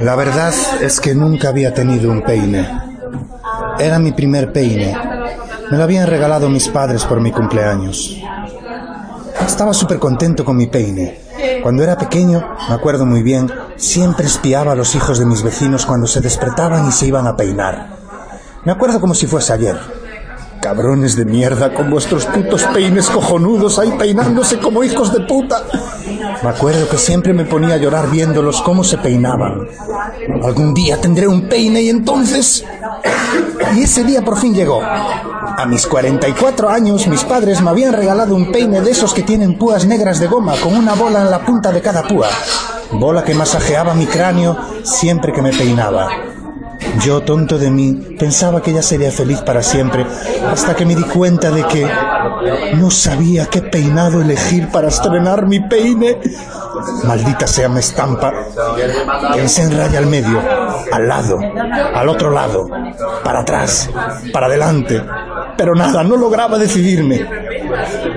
La verdad es que nunca había tenido un peine. Era mi primer peine. Me lo habían regalado mis padres por mi cumpleaños. Estaba súper contento con mi peine. Cuando era pequeño, me acuerdo muy bien, siempre espiaba a los hijos de mis vecinos cuando se despertaban y se iban a peinar. Me acuerdo como si fuese ayer. Cabrones de mierda con vuestros putos peines cojonudos ahí peinándose como hijos de puta. Me acuerdo que siempre me ponía a llorar viéndolos cómo se peinaban. Algún día tendré un peine y entonces... Y ese día por fin llegó. A mis 44 años mis padres me habían regalado un peine de esos que tienen púas negras de goma con una bola en la punta de cada púa. Bola que masajeaba mi cráneo siempre que me peinaba. Yo, tonto de mí, pensaba que ella sería feliz para siempre, hasta que me di cuenta de que no sabía qué peinado elegir para estrenar mi peine. Maldita sea mi estampa. Pensé en raya al medio, al lado, al otro lado, para atrás, para adelante. Pero nada, no lograba decidirme.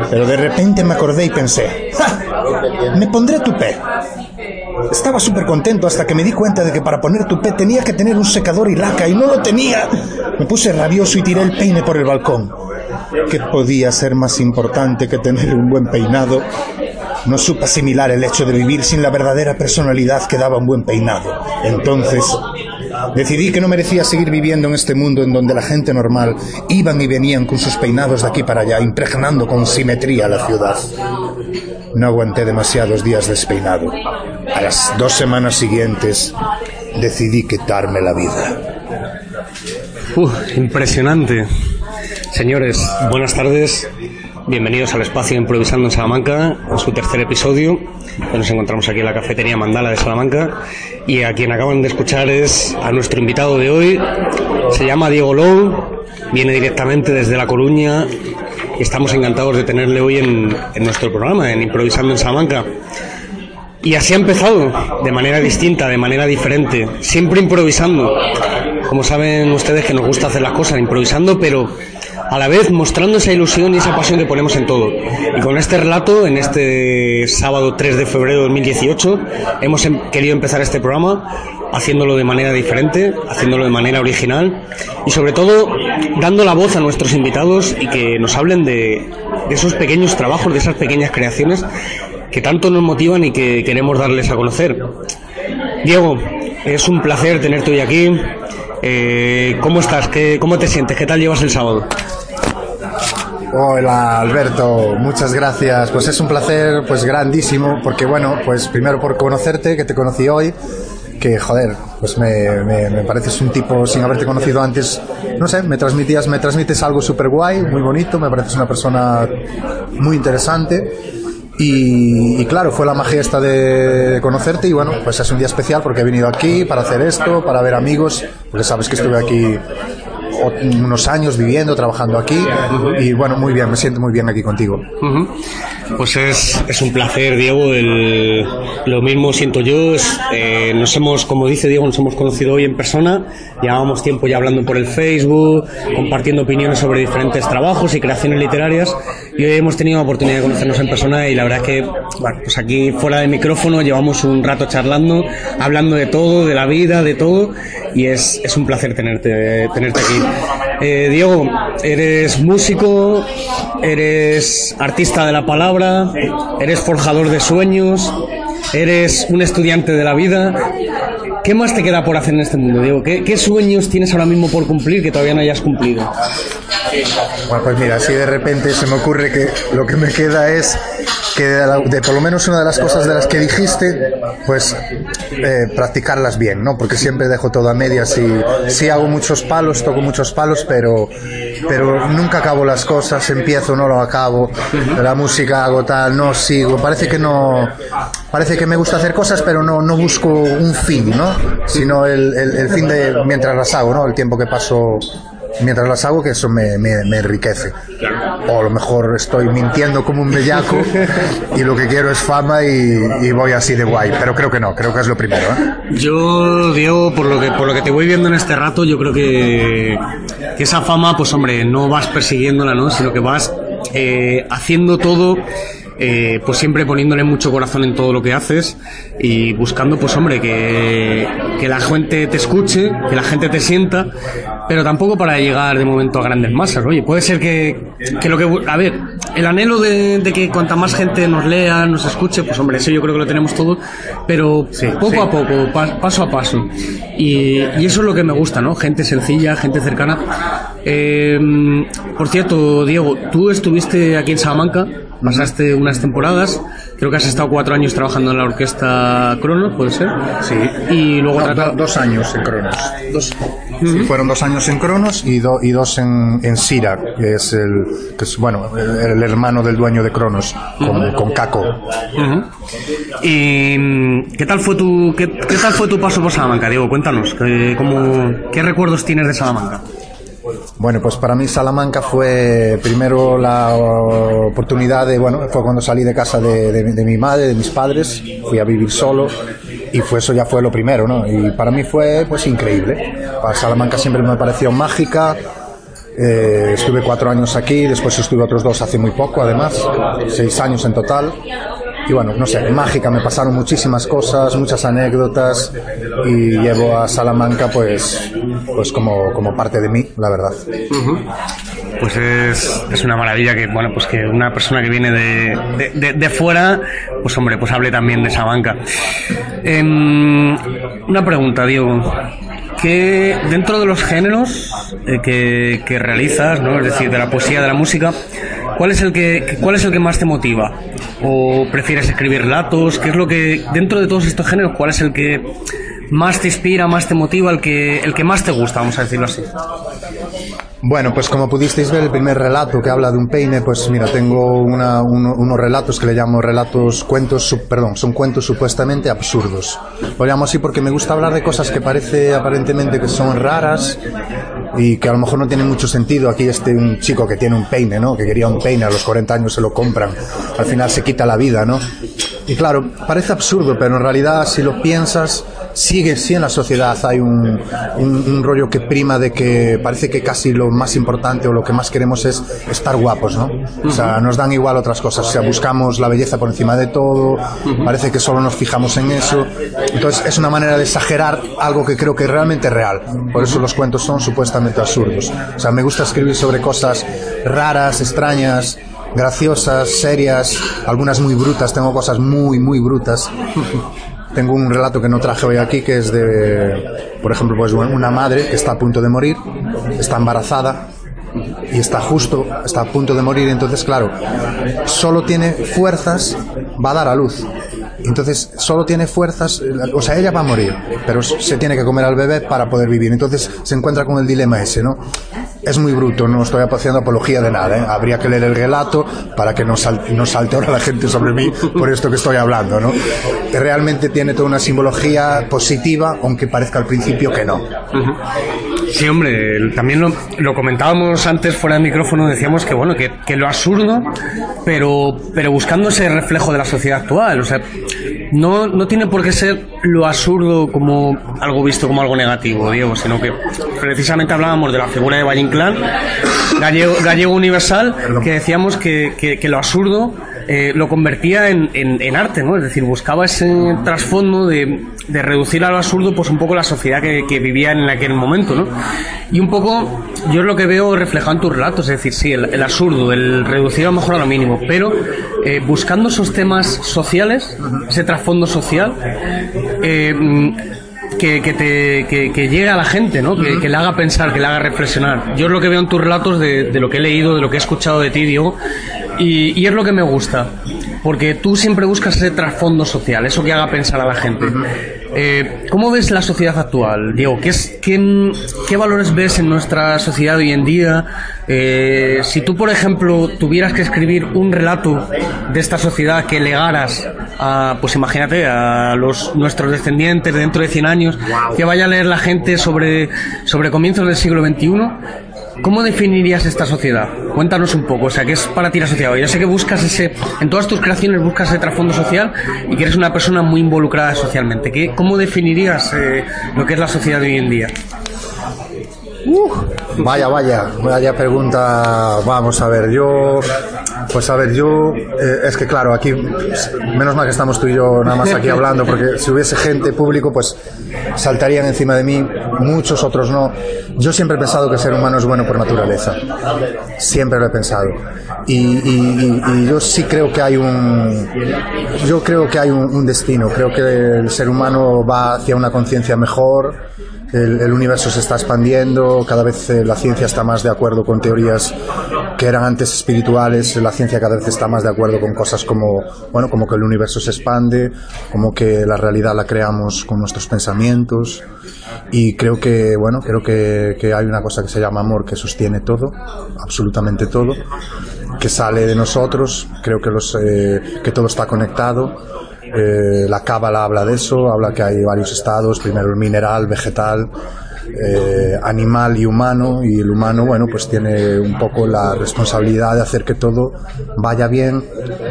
Pero de repente me acordé y pensé, me pondré tupé. Estaba súper contento hasta que me di cuenta de que para poner tupé tenía que tener un secador y laca y no lo tenía. Me puse rabioso y tiré el peine por el balcón. ¿Qué podía ser más importante que tener un buen peinado? No supe asimilar el hecho de vivir sin la verdadera personalidad que daba un buen peinado. Entonces, decidí que no merecía seguir viviendo en este mundo en donde la gente normal iban y venían con sus peinados de aquí para allá, impregnando con simetría la ciudad. No aguanté demasiados días despeinado. A las dos semanas siguientes decidí quitarme la vida. Uf, impresionante. Señores, buenas tardes. Bienvenidos al espacio Improvisando en Salamanca, en su tercer episodio. Nos encontramos aquí en la cafetería Mandala de Salamanca. Y a quien acaban de escuchar es a nuestro invitado de hoy. Se llama Diego Low, viene directamente desde La Coruña. Estamos encantados de tenerle hoy en nuestro programa, en Improvisando en Salamanca. Y así ha empezado, de manera distinta, de manera diferente, siempre improvisando. Como saben ustedes que nos gusta hacer las cosas improvisando, pero a la vez mostrando esa ilusión y esa pasión que ponemos en todo. Y con este relato, en este sábado 3 de febrero de 2018, hemos em- querido empezar este programa haciéndolo de manera diferente, haciéndolo de manera original y sobre todo dando la voz a nuestros invitados y que nos hablen de, de esos pequeños trabajos, de esas pequeñas creaciones que tanto nos motivan y que queremos darles a conocer. Diego, es un placer tenerte hoy aquí. Eh, ¿Cómo estás? ¿Qué, ¿Cómo te sientes? ¿Qué tal llevas el sábado? Hola Alberto, muchas gracias. Pues es un placer pues grandísimo porque bueno, pues primero por conocerte, que te conocí hoy, que joder, pues me, me, me pareces un tipo sin haberte conocido antes, no sé, me transmitías, me transmites algo súper guay, muy bonito, me pareces una persona muy interesante. Y, claro, fue la magia esta de conocerte y bueno, pues es un día especial porque he venido aquí para hacer esto, para ver amigos, porque sabes que estuve aquí unos años viviendo, trabajando aquí y bueno, muy bien, me siento muy bien aquí contigo. Pues es, es un placer, Diego. El, lo mismo siento yo. Es, eh, nos hemos, como dice Diego, nos hemos conocido hoy en persona. Llevábamos tiempo ya hablando por el Facebook, compartiendo opiniones sobre diferentes trabajos y creaciones literarias. Y hoy hemos tenido la oportunidad de conocernos en persona y la verdad es que, bueno, pues aquí fuera del micrófono llevamos un rato charlando, hablando de todo, de la vida, de todo. Y es, es un placer tenerte, tenerte aquí. Eh, Diego, eres músico, eres artista de la palabra, eres forjador de sueños, eres un estudiante de la vida. ¿Qué más te queda por hacer en este mundo, Diego? ¿Qué, qué sueños tienes ahora mismo por cumplir que todavía no hayas cumplido? Bueno, pues mira, así de repente se me ocurre que lo que me queda es que de, por lo menos una de las cosas de las que dijiste, pues eh, practicarlas bien, ¿no? Porque siempre dejo todo a medias y sí hago muchos palos, toco muchos palos, pero, pero nunca acabo las cosas, empiezo, no lo acabo, la música hago tal, no sigo, parece que no, parece que me gusta hacer cosas, pero no, no busco un fin, ¿no? Sino el, el, el fin de mientras las hago, ¿no? El tiempo que paso mientras las hago, que eso me, me, enriquece. O a lo mejor estoy mintiendo como un bellaco y lo que quiero es fama y, voy así de guay, pero creo que no, creo que es lo primero. ¿eh? Yo, Diego, por lo, que, por lo que te voy viendo en este rato, yo creo que, que esa fama, pues hombre, no vas persiguiéndola, ¿no? sino que vas eh, haciendo todo eh, pues siempre poniéndole mucho corazón en todo lo que haces y buscando, pues hombre, que, que la gente te escuche, que la gente te sienta, pero tampoco para llegar de momento a grandes masas. Oye, puede ser que, que lo que. A ver, el anhelo de, que cuanta más gente nos lea, nos escuche, pues hombre, eso yo creo que lo tenemos todo, pero poco a poco, paso a paso. Y, y, eso es lo que me gusta, ¿no? Gente sencilla, gente cercana. Eh, por cierto, Diego, tú estuviste aquí en Salamanca Pasaste unas temporadas, creo que has estado cuatro años trabajando en la orquesta Cronos, ¿puede ser? Sí. Y luego dos años en Cronos. Dos. fueron dos años en Cronos y, y dos en, en Sira, que es el, que es, bueno, el, hermano del dueño de Cronos, con, con Caco. ¿Y qué tal fue tu, qué, qué, tal fue tu paso por Salamanca, Diego? Cuéntanos, ¿qué, cómo, ¿qué recuerdos tienes de Salamanca? Bueno, pues para mí Salamanca fue primero la oportunidad de, bueno, fue cuando salí de casa de, mi madre, de mis padres, fui a vivir solo y fue eso ya fue lo primero, ¿no? Y para mí fue pues increíble. Para Salamanca siempre me pareció mágica. Eh, estuve cuatro años aquí, después estuve otros dos hace muy poco, además, seis años en total y bueno, no sé, mágica, me pasaron muchísimas cosas, muchas anécdotas y llevo a Salamanca pues, pues como, como parte de mí, la verdad. Pues es, es, una maravilla que, bueno, pues que una persona que viene de, de, de, fuera, pues hombre, pues hable también de Salamanca. Em, una pregunta, Diego que dentro de los géneros eh, que, que, realizas, ¿no? es decir, de la poesía, de la música, ¿cuál es el que cuál es el que más te motiva? ¿O prefieres escribir relatos? ¿Qué es lo que dentro de todos estos géneros cuál es el que más te inspira, más te motiva, el que el que más te gusta, vamos a decirlo así? Bueno, pues como pudisteis ver el primer relato que habla de un peine, pues mira, tengo unos relatos que le llamo relatos, cuentos, perdón, son cuentos supuestamente absurdos. Lo llamo así porque me gusta hablar de cosas que parece aparentemente que son raras y que a lo mejor no tienen mucho sentido. Aquí este un chico que tiene un peine, ¿no? Que quería un peine, a los 40 años se lo compran, al final se quita la vida, ¿no? Y claro, parece absurdo, pero en realidad si lo piensas, sigue, sí en la sociedad. Hay un, un, rollo que prima de que parece que casi lo más importante o lo que más queremos es estar guapos, ¿no? O sea, nos dan igual otras cosas, o sea, buscamos la belleza por encima de todo, parece que solo nos fijamos en eso, entonces es una manera de exagerar algo que creo que es realmente real, por eso los cuentos son supuestamente absurdos, o sea, me gusta escribir sobre cosas raras, extrañas, graciosas, serias, algunas muy brutas, tengo cosas muy, muy brutas. Tengo un relato que no traje hoy aquí, que es de, por ejemplo, pues una madre que está a punto de morir, está embarazada y está justo, está a punto de morir, entonces claro, solo tiene fuerzas, va a dar a luz. Entonces solo tiene fuerzas, o sea, ella va a morir, pero se tiene que comer al bebé para poder vivir. Entonces se encuentra con el dilema ese, ¿no? es muy bruto, no estoy haciendo apología de nada. ¿eh? Habría que leer el relato para que no, no salte ahora la gente sobre mí por esto que estoy hablando. ¿no? Realmente tiene toda una simbología positiva, aunque parezca al principio que no. Sí, hombre, también lo, comentábamos antes fuera de micrófono, decíamos que bueno, que, que, lo absurdo, pero, pero buscando ese reflejo de la sociedad actual. O sea, no, no tiene por qué ser lo absurdo como algo visto como algo negativo, Diego, sino que precisamente hablábamos de la figura de Valle Inclán, gallego, gallego universal, que decíamos que, que, que lo absurdo eh, lo convertía en, en, arte, ¿no? Es decir, buscaba ese trasfondo de, de, reducir a lo absurdo, pues un poco la sociedad que, que, vivía en aquel momento, ¿no? Y un poco, yo es lo que veo reflejado en tus relatos, es decir, sí, el, absurdo, el reducir a lo mejor a lo mínimo, pero eh, buscando esos temas sociales, ese trasfondo social, eh, que, que, te, que, que, llegue a la gente, ¿no? Que, que, le haga pensar, que le haga reflexionar. Yo es lo que veo en tus relatos de, de, lo que he leído, de lo que he escuchado de ti, Diego, Y, y es lo que me gusta, porque tú siempre buscas ese trasfondo social, eso que haga pensar a la gente. Eh, ¿Cómo ves la sociedad actual, Diego? ¿Qué, es, qué, qué valores ves en nuestra sociedad hoy en día? Eh, si tú, por ejemplo, tuvieras que escribir un relato de esta sociedad que legaras a, pues imagínate, a los nuestros descendientes dentro de 100 años, que vaya a leer la gente sobre, sobre comienzos del siglo XXI, ¿Cómo definirías esta sociedad? Cuéntanos un poco, o sea, ¿qué es para ti la sociedad? Yo sé que buscas ese, en todas tus creaciones buscas ese trasfondo social y que eres una persona muy involucrada socialmente. ¿Qué, ¿Cómo definirías eh, lo que es la sociedad de hoy en día? Vaya, vaya, vaya pregunta. Vamos a ver, yo. Pues a ver, yo. eh, es que claro, aquí. Menos mal que estamos tú y yo nada más aquí hablando, porque si hubiese gente público, pues saltarían encima de mí, muchos otros no. Yo siempre he pensado que el ser humano es bueno por naturaleza. Siempre lo he pensado. Y, y- y- y yo sí creo que hay un. Yo creo que hay un, un destino. Creo que el ser humano va hacia una conciencia mejor el, universo se está expandiendo, cada vez eh, la ciencia está más de acuerdo con teorías que eran antes espirituales, la ciencia cada vez está más de acuerdo con cosas como, bueno, como que el universo se expande, como que la realidad la creamos con nuestros pensamientos y creo que, bueno, creo que, que hay una cosa que se llama amor que sostiene todo, absolutamente todo, que sale de nosotros, creo que, los, eh, que todo está conectado. Eh, la cábala habla de eso, habla que hay varios estados, primero el mineral, vegetal, eh, animal y humano, y el humano, bueno, pues tiene un poco la responsabilidad de hacer que todo vaya bien,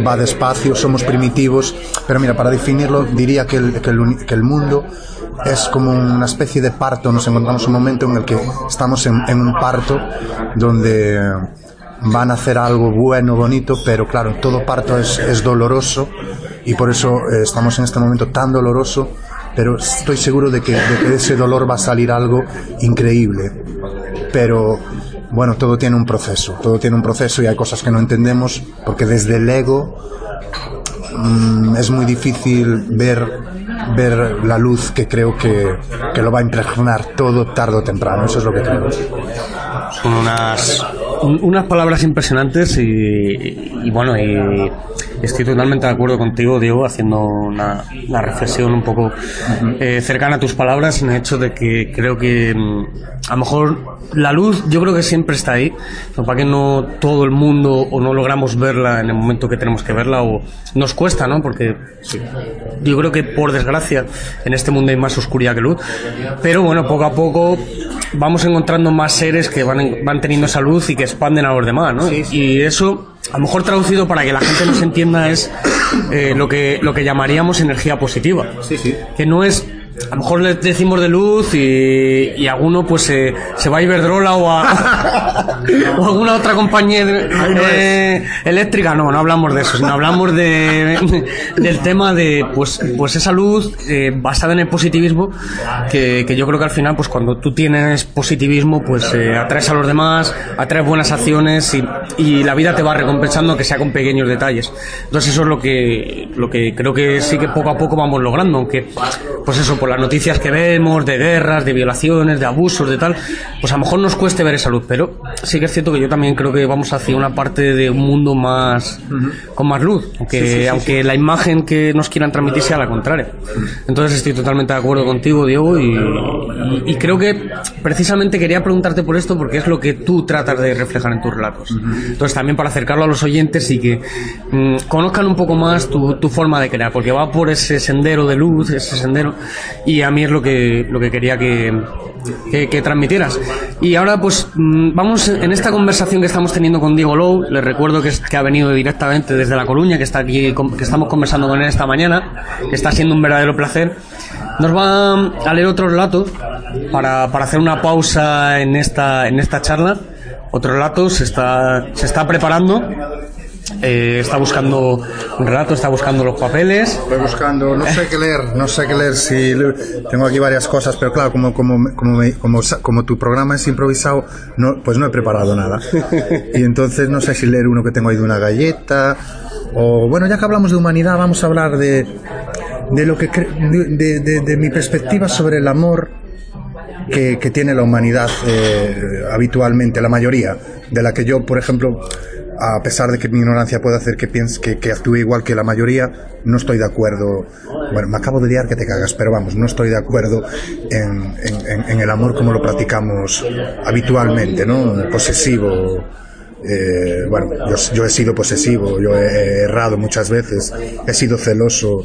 va despacio, somos primitivos, pero mira, para definirlo diría que el, que el, que el mundo es como una especie de parto, nos encontramos en un momento en el que estamos en un parto donde van a hacer algo bueno, bonito, pero claro, todo parto es, es doloroso y por eso eh, estamos en este momento tan doloroso, pero estoy seguro de que, de que ese dolor va a salir algo increíble. Pero bueno, todo tiene un proceso, todo tiene un proceso y hay cosas que no entendemos porque desde el ego mm, es muy difícil ver, ver la luz que creo que, que lo va a impregnar todo tarde o temprano, eso es lo que creo. Son unas, un- unas palabras impresionantes y, y bueno, y estoy totalmente de acuerdo contigo, Diego, haciendo una, una reflexión un poco eh, cercana a tus palabras en el hecho de que creo que mm, a lo mejor la luz yo creo que siempre está ahí, pero para que no todo el mundo o no logramos verla en el momento que tenemos que verla o nos cuesta, ¿no? Porque sí, yo creo que por desgracia en este mundo hay más oscuridad que luz, pero bueno, poco a poco vamos encontrando más seres que van, van teniendo esa luz y que expanden a los demás, ¿no? Y eso, a lo mejor traducido para que la gente nos entienda, es eh, lo, que, lo que llamaríamos energía positiva. Que no es... A lo mejor le decimos de luz y, y alguno pues se se va a Iberdrola o a, o alguna otra compañía eh, eléctrica. No, no hablamos de eso, sino hablamos de, del tema de pues, pues esa luz eh, basada en el positivismo que, que yo creo que al final pues cuando tú tienes positivismo pues eh, atraes a los demás, atraes buenas acciones y, y la vida te va recompensando que sea con pequeños detalles. Entonces eso es lo que, lo que creo que sí que poco a poco vamos logrando, aunque pues eso, por las noticias que vemos de guerras, de violaciones, de abusos, de tal, pues a lo mejor nos cueste ver esa luz, pero sí que es cierto que yo también creo que vamos hacia una parte de un mundo más con más luz, aunque, aunque la imagen que nos quieran transmitir sea la contraria. Entonces estoy totalmente de acuerdo contigo, Diego, y, y- y creo que precisamente quería preguntarte por esto porque es lo que tú tratas de reflejar en tus relatos. Entonces también para acercarlo a los oyentes y que mm, conozcan un poco más tu, tu forma de crear, porque va por ese sendero de luz, ese sendero, y a mí es lo que, lo que quería que, que, que transmitieras. Y ahora pues mm, vamos en esta conversación que estamos teniendo con Diego Low, les recuerdo que, es- que ha venido directamente desde La Coruña, que está aquí, que estamos conversando con él esta mañana, que está siendo un verdadero placer. Nos va a leer otro relato para, para hacer una pausa en esta, en esta charla. Otro relato se está, se está preparando. Eh, está buscando un relato, está buscando los papeles. Estoy buscando, no sé qué leer, no sé qué leer, si le- tengo aquí varias cosas, pero claro, como, como, como, me- como, como tu programa es improvisado, no, pues no he preparado nada. Y entonces no sé si leer uno que tengo ahí de una galleta, o bueno, ya que hablamos de humanidad, vamos a hablar de, de lo que cre- de- de mi perspectiva sobre el amor que, que tiene la humanidad eh, habitualmente, la mayoría, de la que yo, por ejemplo, a pesar de que mi ignorancia puede hacer que piense que, que actúe igual que la mayoría, no estoy de acuerdo. Bueno, me acabo de liar que te cagas, pero vamos, no estoy de acuerdo en, en- en- el amor como lo practicamos habitualmente, ¿no? Posesivo. Eh, bueno, yo, yo he sido posesivo, yo he errado muchas veces, he sido celoso,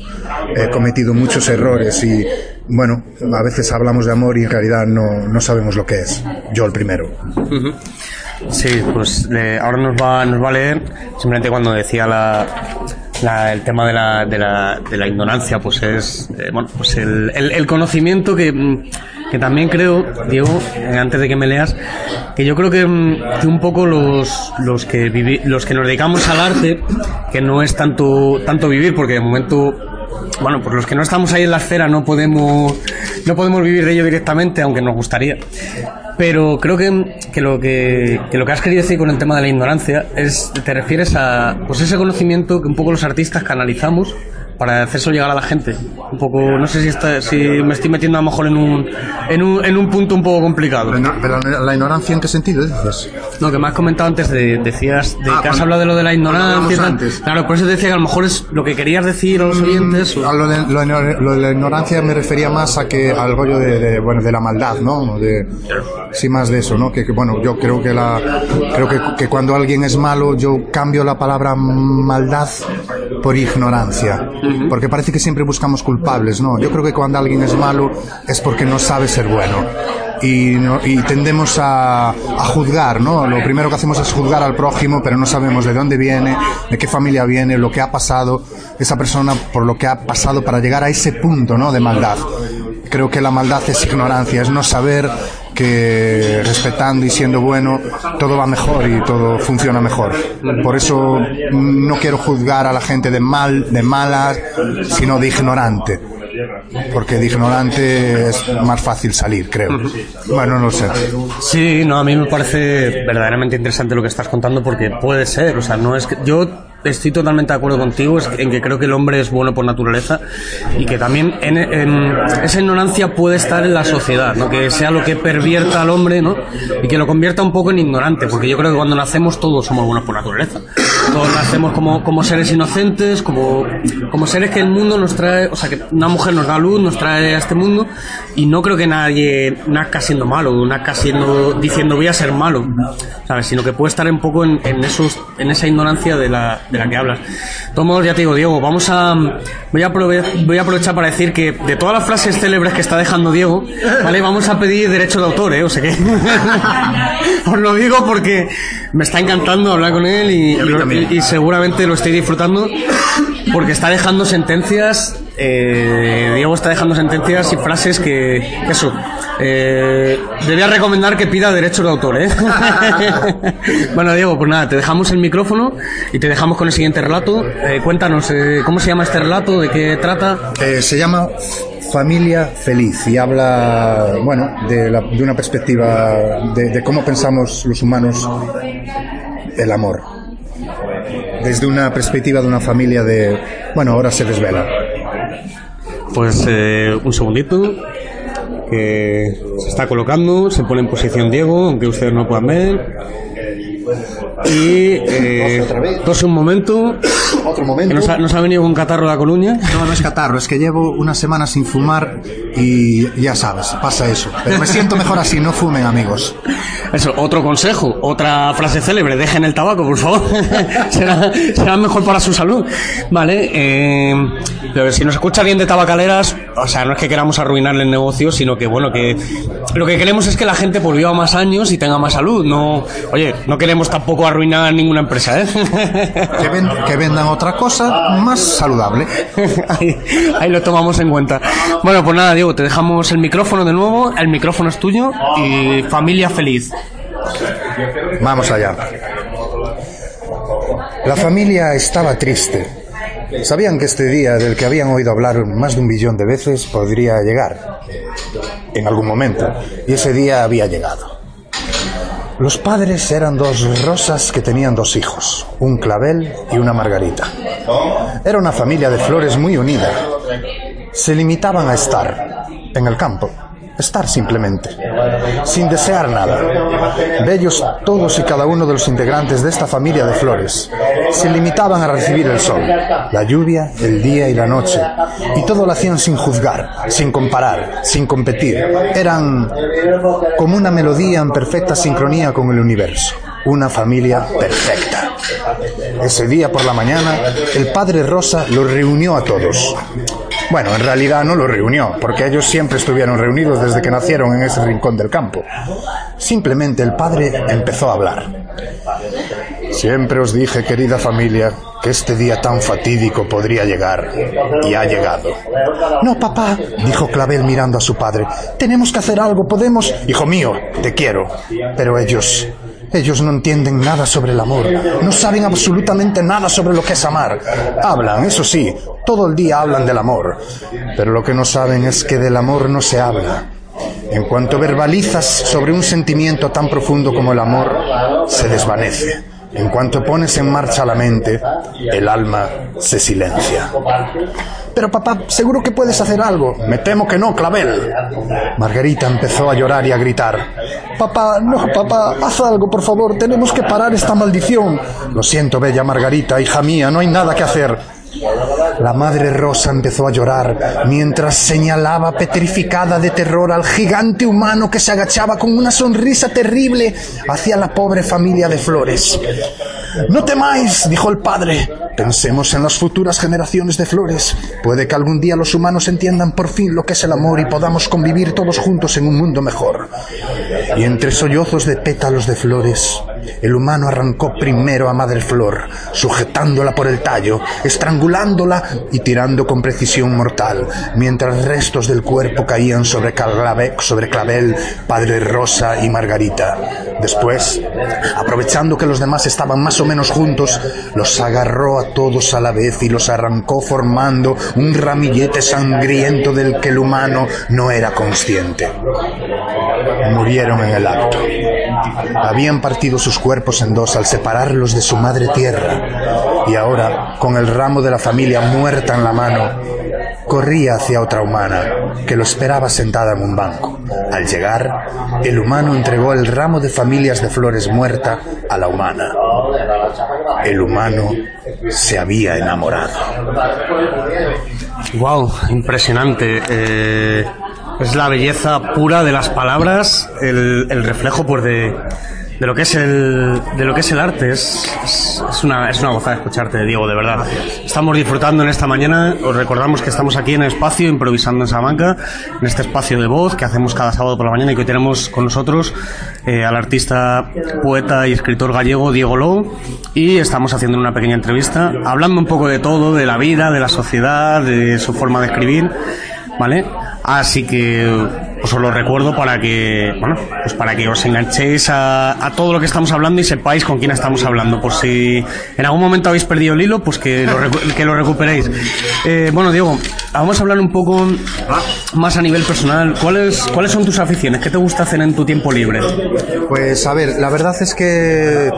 he cometido muchos errores y, bueno, a veces hablamos de amor y en realidad no, no sabemos lo que es. Yo el primero. Sí, pues ahora nos va, nos va a leer, simplemente cuando decía la, la- el tema de la, de, la, de la ignorancia, pues es eh, bueno, pues el, el- el conocimiento que, mm, que también creo, Diego, eh, antes de que me leas, que yo creo que, mm, que un poco los, los, que vivi- los que nos dedicamos al arte, que no es tanto, tanto vivir, porque de momento bueno, pues los que no estamos ahí en la esfera no podemos, no podemos vivir de ello directamente, aunque nos gustaría. Pero creo que, que lo que, que lo que has querido decir con el tema de la ignorancia es, te refieres a, pues ese conocimiento que un poco los artistas canalizamos para hacerse llegar a la gente. Un poco, no sé si está, si me estoy metiendo a lo mejor en un, en un, en un punto un poco complicado. ¿Pero la ignorancia en qué sentido dices? No, que me has comentado antes, de, decías de Ah, que has cuando- hablado de lo de la ignorancia. antes. Claro, por eso te decía que a lo mejor es lo que querías decir a los oyentes. o- A lo, de, lo lo de la ignorancia me refería más a que al rollo de, de, bueno de la maldad, ¿no? De, sí más de eso, ¿no? Que, que, bueno yo creo que la creo que, que cuando alguien es malo yo cambio la palabra maldad por ignorancia, porque parece que siempre buscamos culpables, ¿no? Yo creo que cuando alguien es malo es porque no sabe ser bueno. Y, no- y tendemos a, a juzgar, ¿no? Lo primero que hacemos es juzgar al prójimo, pero no sabemos de dónde viene, de qué familia viene, lo que ha pasado esa persona por lo que ha pasado para llegar a ese punto, ¿no? De maldad. Creo que la maldad es ignorancia, es no saber que respetando y siendo bueno todo va mejor y todo funciona mejor. Por eso mm, no quiero juzgar a la gente de mal, de malas, sino de ignorante. Porque de ignorante es más fácil salir, creo. Bueno, no lo sé. Sí, no, a mí me parece verdaderamente interesante lo que estás contando porque puede ser, o sea, no es que yo estoy totalmente de acuerdo contigo en que creo que el hombre es bueno por naturaleza y que también en- esa ignorancia puede estar en la sociedad, ¿no? que sea lo que pervierta al hombre ¿no? y que lo convierta un poco en ignorante, porque yo creo que cuando nacemos todos somos buenos por naturaleza. Todos nacemos como, como seres inocentes, como, como seres que el mundo nos trae, o sea, que una mujer nos da luz, nos trae a este mundo y no creo que nadie nazca siendo malo, nazca siendo, diciendo voy a ser malo, ¿sabes? Sino que puede estar un poco en, en esos, en esa ignorancia de la, de la que hablas. De todos modos, ya te digo, Diego, vamos a, voy a, aprove- voy a aprovechar para decir que de todas las frases célebres que está dejando Diego, ¿vale? Vamos a pedir derecho de autor, ¿eh? O sea que, os lo digo porque me está encantando hablar con él y, y lo- y- seguramente lo estoy disfrutando porque está dejando sentencias, eh, Diego está dejando sentencias y frases que, eso, eh, debería recomendar que pida derechos de autor, ¿eh? bueno, Diego, pues nada, te dejamos el micrófono y te dejamos con el siguiente relato. Eh, cuéntanos, eh, ¿cómo se llama este relato? ¿De qué trata? Eh, se llama Familia Feliz y habla, bueno, de, la- de una perspectiva de cómo pensamos los humanos el amor. Desde una perspectiva de una familia de, bueno, ahora se desvela. Pues eh, un segundito. Que se está colocando, se pone en posición Diego, aunque ustedes no puedan ver. Y eh, tose un momento. Otro momento. nos, ha, nos ha venido con catarro de la coluña. No, no es catarro, es que llevo una semana sin fumar y ya sabes, pasa eso. Pero me siento mejor así, no fumen amigos. Eso, otro consejo, otra frase célebre, dejen el tabaco, por favor. será, será mejor para su salud. Vale, eh, pero si nos escucha bien de tabacaleras, o sea, no es que queramos arruinarle el negocio, sino que, bueno, que lo que queremos es que la gente pues, viva más años y tenga más salud. No, oye, no queremos tampoco arruinar ninguna empresa, ¿eh? Que, que vendan otra cosa más saludable. ahí, ahí lo tomamos en cuenta. Bueno, pues nada, Diego, te dejamos el micrófono de nuevo, el micrófono es tuyo y familia feliz. Vamos allá. La familia estaba triste. Sabían que este día, del que habían oído hablar más de un billón de veces, podría llegar en algún momento. Y ese día había llegado. Los padres eran dos rosas que tenían dos hijos, un clavel y una margarita. Era una familia de flores muy unida. Se limitaban a estar en el campo, estar simplemente, sin desear nada. Bellos todos y cada uno de los integrantes de esta familia de flores. Se limitaban a recibir el sol, la lluvia, el día y la noche, y todo lo hacían sin juzgar, sin comparar, sin competir. Eran como una melodía en perfecta sincronía con el universo, una familia perfecta. Ese día por la mañana, el padre Rosa los reunió a todos. Bueno, en realidad no los reunió, porque ellos siempre estuvieron reunidos desde que nacieron en ese rincón del campo. Simplemente el padre empezó a hablar. Siempre os dije, querida familia, que este día tan fatídico podría llegar, y ha llegado. No, papá, dijo Clavel mirando a su padre, tenemos que hacer algo, podemos... Hijo mío, te quiero, pero ellos... Ellos no entienden nada sobre el amor, no saben absolutamente nada sobre lo que es amar. Hablan, eso sí, todo el día hablan del amor, pero lo que no saben es que del amor no se habla. En cuanto verbalizas sobre un sentimiento tan profundo como el amor, se desvanece. En cuanto pones en marcha la mente, el alma se silencia. Pero papá, seguro que puedes hacer algo. Me temo que no, Clavel. Margarita empezó a llorar y a gritar. Papá, no, papá, haz algo, por favor. Tenemos que parar esta maldición. Lo siento, bella Margarita, hija mía, no hay nada que hacer. La madre Rosa empezó a llorar mientras señalaba petrificada de terror al gigante humano que se agachaba con una sonrisa terrible hacia la pobre familia de Flores. No temáis, dijo el padre. Pensemos en las futuras generaciones de Flores. Puede que algún día los humanos entiendan por fin lo que es el amor y podamos convivir todos juntos en un mundo mejor. Y entre sollozos de pétalos de flores, el humano arrancó primero a Madre Flor, sujetándola por el tallo, estrangulándola y tirando con precisión mortal, mientras restos del cuerpo caían sobre, sobre Clavel, Padre Rosa y Margarita. Después, aprovechando que los demás estaban más o menos juntos, los agarró a todos a la vez y los arrancó formando un ramillete sangriento del que el humano no era consciente. Murieron en el acto. Habían partido sus cuerpos en dos al separarlos de su madre tierra, y ahora, con el ramo de la familia muerta en la mano, corría hacia otra humana que lo esperaba sentada en un banco. Al llegar, el humano entregó el ramo de familias de flores muerta a la humana. El humano se había enamorado. Wow, impresionante. Eh, es la belleza pura de las palabras, el, reflejo pues de, lo que es el de lo que es el arte. Es, es, una es una gozada escucharte Diego de verdad. Estamos disfrutando en esta mañana. Os recordamos que estamos aquí en el espacio improvisando en Salamanca en este espacio de voz que hacemos cada sábado por la mañana y que hoy tenemos con nosotros eh, al artista poeta y escritor gallego Diego Lowe y estamos haciendo una pequeña entrevista hablando un poco de todo de la vida de la sociedad de su forma de escribir vale así que os lo recuerdo para que, bueno, pues para que os enganchéis a, a, todo lo que estamos hablando y sepáis con quién estamos hablando. Por si en algún momento habéis perdido el hilo, pues que lo, que lo recuperéis. Eh, bueno, Diego, vamos a hablar un poco más a nivel personal. ¿Cuáles, ¿Cuáles son tus aficiones? ¿Qué te gusta hacer en tu tiempo libre? Pues a ver, la verdad es que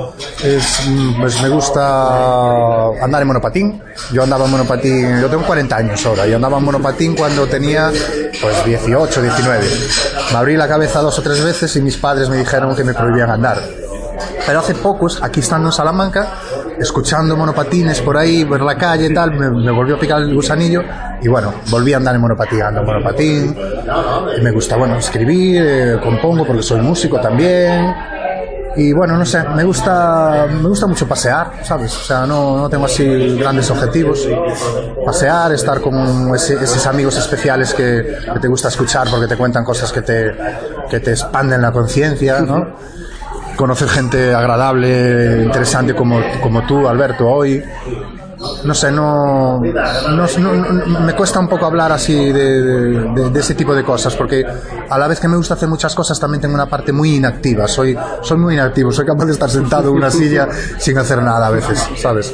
es, pues me gusta andar en monopatín. Yo andaba en monopatín, yo tengo 40 años ahora, yo andaba en monopatín cuando tenía pues 18, 19. Me abrí la cabeza dos o tres veces y mis padres me dijeron que me prohibían andar. Pero hace pocos, aquí estando en Salamanca, escuchando monopatines por ahí, por la calle y tal, me, volvió a picar el gusanillo y bueno, volví a andar en monopatín, ando en monopatín. Y me gusta, bueno, escribir, eh, compongo porque soy músico también. Y bueno, no sé, me gusta, me gusta mucho pasear, ¿sabes? O sea, no, no tengo así grandes objetivos. Pasear, estar con esos amigos especiales que, que, te gusta escuchar porque te cuentan cosas que te, que te expanden la conciencia, ¿no? Conocer gente agradable, interesante como, como tú, Alberto, hoy no sé, no, no, me cuesta un poco hablar así de, de, de, ese tipo de cosas, porque a la vez que me gusta hacer muchas cosas, también tengo una parte muy inactiva. Soy, soy muy inactivo, soy capaz de estar sentado en una silla sin hacer nada a veces, ¿sabes?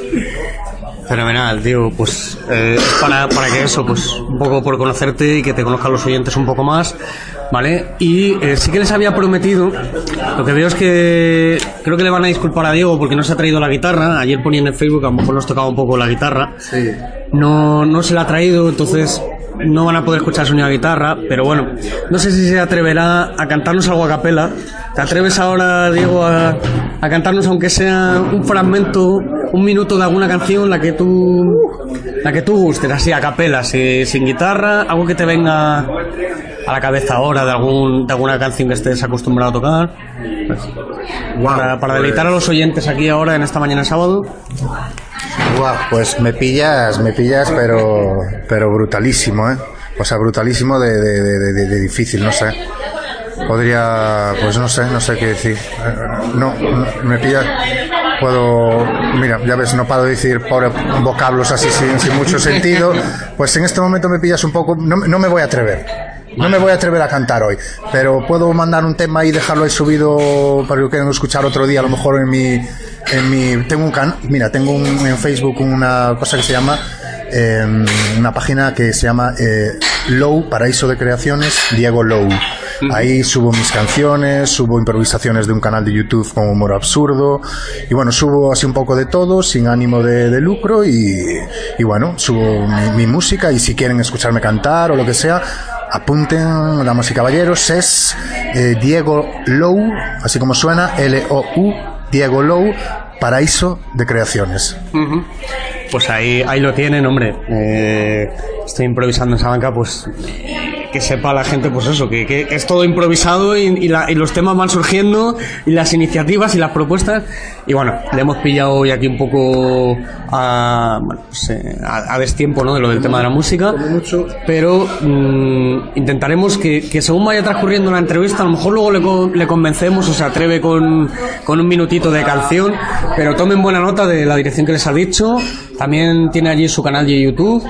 Fenomenal, tío. Pues eh, para, para que eso, pues un poco por conocerte y que te conozcan los oyentes un poco más, ¿vale? Y eh, sí que les había prometido, lo que veo es que creo que le van a disculpar a Diego porque no se ha traído la guitarra. Ayer ponían en Facebook, a lo mejor nos tocaba un poco la guitarra. Sí. No, no se la ha traído, entonces no van a poder escuchar el sonido de guitarra, pero bueno, no sé si se atreverá a cantarnos algo a capela. ¿Te atreves ahora, Diego, a, a cantarnos aunque sea un fragmento, un minuto de alguna canción, la que tú, la que tú gustes, así a capela, si- sin guitarra, algo que te venga a la cabeza ahora de algún, de alguna canción que estés acostumbrado a tocar? para, para deleitar a los oyentes aquí ahora en esta mañana de sábado. Guau, pues me pillas, me pillas, pero, pero brutalísimo, ¿eh? O sea, brutalísimo de, de, de, de- de difícil, no sé. Podría, pues no sé, no sé qué decir. No, no, me pillas. Puedo, mira, ya ves, no puedo decir por vocablos así sin, sin mucho sentido. Pues en este momento me pillas un poco, no, no me voy a atrever. No me voy a atrever a cantar hoy, pero puedo mandar un tema y dejarlo ahí subido para que lo quieran escuchar otro día, a lo mejor en mi, en mi, tengo un can, mira, tengo un- en Facebook una cosa que se llama, eh, una página que se llama eh, Low, Paraíso de Creaciones, Diego Low. Ahí subo mis canciones, subo improvisaciones de un canal de YouTube con humor absurdo. Y bueno, subo así un poco de todo sin ánimo de, de lucro. Y, bueno, subo mi, música. Y si quieren escucharme cantar o lo que sea, apunten, damas y caballeros, es eh, Diego Low, así como suena, L-O-U, Diego Low, Paraíso de Creaciones. Pues ahí, ahí lo tienen, hombre. Eh, estoy improvisando en esa banca, pues que sepa la gente, pues eso, que, que es todo improvisado y, y la- y los temas van surgiendo y las iniciativas y las propuestas. Y bueno, le hemos pillado hoy aquí un poco a, bueno, pues, eh, a, a destiempo ¿no? de lo del tema de la música. Pero mm, intentaremos que, que según vaya transcurriendo la entrevista, a lo mejor luego le, le convencemos o se atreve con, con un minutito de canción. Pero tomen buena nota de la dirección que les ha dicho. También tiene allí su canal de YouTube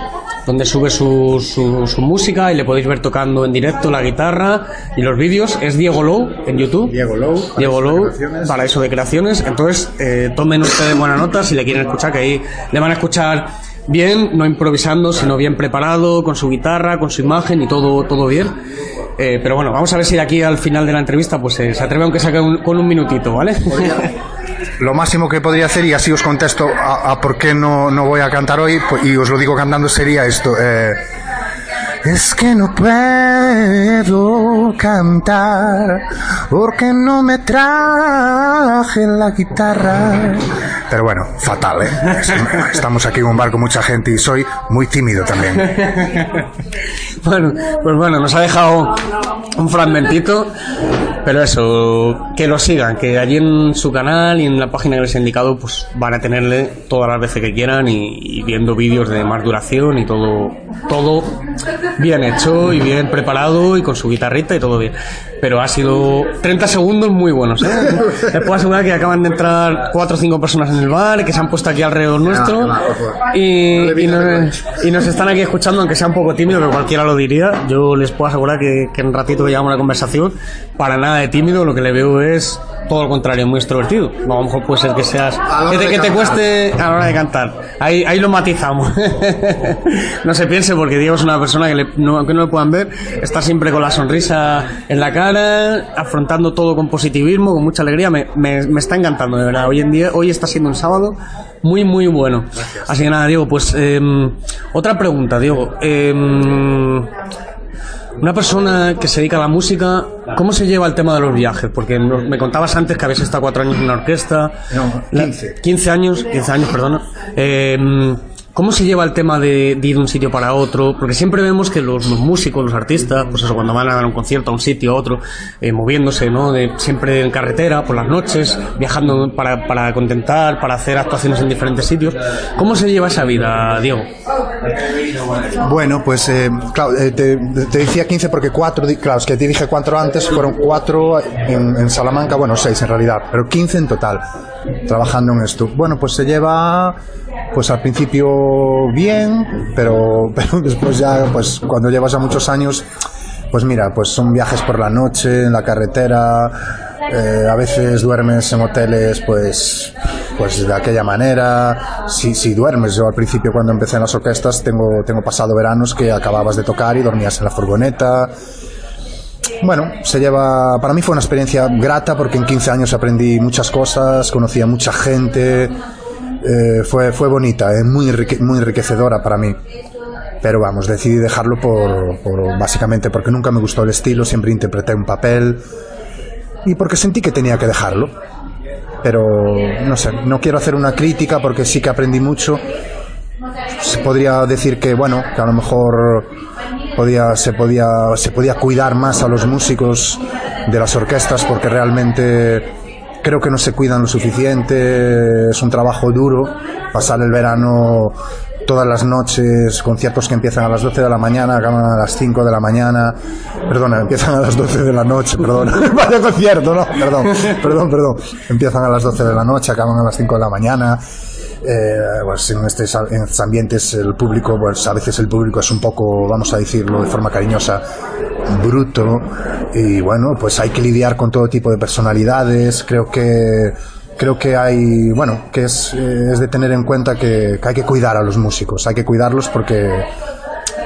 donde sube su, su, su música y le podéis ver tocando en directo la guitarra y los vídeos. Es Diego Low en YouTube. Diego Low, Diego Paraíso Low, Creaciones. para eso de creaciones. Entonces, eh, tomen ustedes buena nota si le quieren escuchar, que ahí le van a escuchar bien, no improvisando, sino bien preparado, con su guitarra, con su imagen y todo, todo bien. Eh, pero bueno, vamos a ver si de aquí al final de la entrevista pues eh, se atreve aunque sea con un minutito, ¿vale? Lo máximo que podría hacer, y así os contesto a, por qué no, no voy a cantar hoy, pues, y os lo digo cantando, sería esto. eh, es que no puedo cantar porque no me traje la guitarra. Pero bueno, fatal, ¿eh? Es- Estamos aquí en un bar con mucha gente y soy muy tímido también. Bueno, pues bueno, nos ha dejado un fragmentito, pero eso, que lo sigan, que allí en su canal y en la página que les he indicado, pues van a tenerle todas las veces que quieran y, y viendo vídeos de más duración y todo, todo bien hecho y bien preparado y con su guitarrita y todo bien. Pero ha sido 30 segundos muy buenos, ¿eh? Les puedo asegurar que acaban de entrar cuatro o cinco personas en el bar, que se han puesto aquí alrededor nuestro y, y nos, y nos están aquí escuchando, aunque sea un poco tímido, que cualquiera lo diría. Yo les puedo asegurar que, que en un ratito que llevamos una conversación, para nada de tímido, lo que le veo es todo lo contrario, muy extrovertido. A lo mejor puede ser que seas. La Que te, que te cueste a la hora de cantar. Ahí, ahí lo matizamos. no se piense, porque Diego es una persona que, le- no, aunque no lo puedan ver, está siempre con la sonrisa en la cara, afrontando todo con positivismo, con mucha alegría. Me, me, me está encantando, de verdad. Hoy en día, hoy está siendo sábado muy, muy bueno. Así que nada, Diego, pues em, otra pregunta, Diego. Em, una persona que se dedica a la música, ¿cómo se lleva el tema de los viajes? Porque me contabas antes que habías estado cuatro años en una orquesta. No, La- 15. 15 años, 15 años, perdona. Eh, ¿Cómo se lleva el tema de, de ir de un sitio para otro? Porque siempre vemos que los, los músicos, los artistas, pues eso, cuando van a dar un concierto a un sitio a otro, eh, moviéndose, ¿no? De, siempre en carretera, por las noches, viajando para, para contentar, para hacer actuaciones en diferentes sitios. ¿Cómo se lleva esa vida, Diego? Bueno, pues eh, claro, eh, te, te decía 15 porque cuatro, claro, es que te dije cuatro antes, fueron cuatro en, en Salamanca, bueno, seis en realidad, pero 15 en total, trabajando en esto. Bueno, pues se lleva, pues al principio bien, pero, pero después ya, pues cuando llevas ya muchos años, pues mira, pues son viajes por la noche, en la carretera, eh, a veces duermes en hoteles, pues, pues de aquella manera. Si, si duermes, yo al principio cuando empecé en las orquestas tengo, tengo pasado veranos que acababas de tocar y dormías en la furgoneta. Bueno, se lleva, para mí fue una experiencia grata porque en 15 años aprendí muchas cosas, conocí a mucha gente, eh, fue, fue bonita, eh, muy, muy enriquecedora para mí. pero vamos, decidí dejarlo por, por, básicamente porque nunca me gustó el estilo, siempre interpreté un papel y porque sentí que tenía que dejarlo. Pero no sé, no quiero hacer una crítica porque sí que aprendí mucho. Se podría decir que bueno, que a lo mejor podía, se podía se podía cuidar más a los músicos de las orquestas porque realmente creo que no se cuidan lo suficiente, es un trabajo duro pasar el verano todas las noches, conciertos que empiezan a las 12 de la mañana, acaban a las 5 de la mañana, perdona, empiezan a las 12 de la noche, perdón, vaya concierto, no, perdón, perdón, perdón, empiezan a las 12 de la noche, acaban a las 5 de la mañana, eh, pues en, estos, en estos ambientes el público, pues a veces el público es un poco, vamos a decirlo de forma cariñosa, bruto. Y bueno, pues hay que lidiar con todo tipo de personalidades, creo que creo que hay, bueno, que es, eh, es de tener en cuenta que, hay que cuidar a los músicos, hay que cuidarlos porque,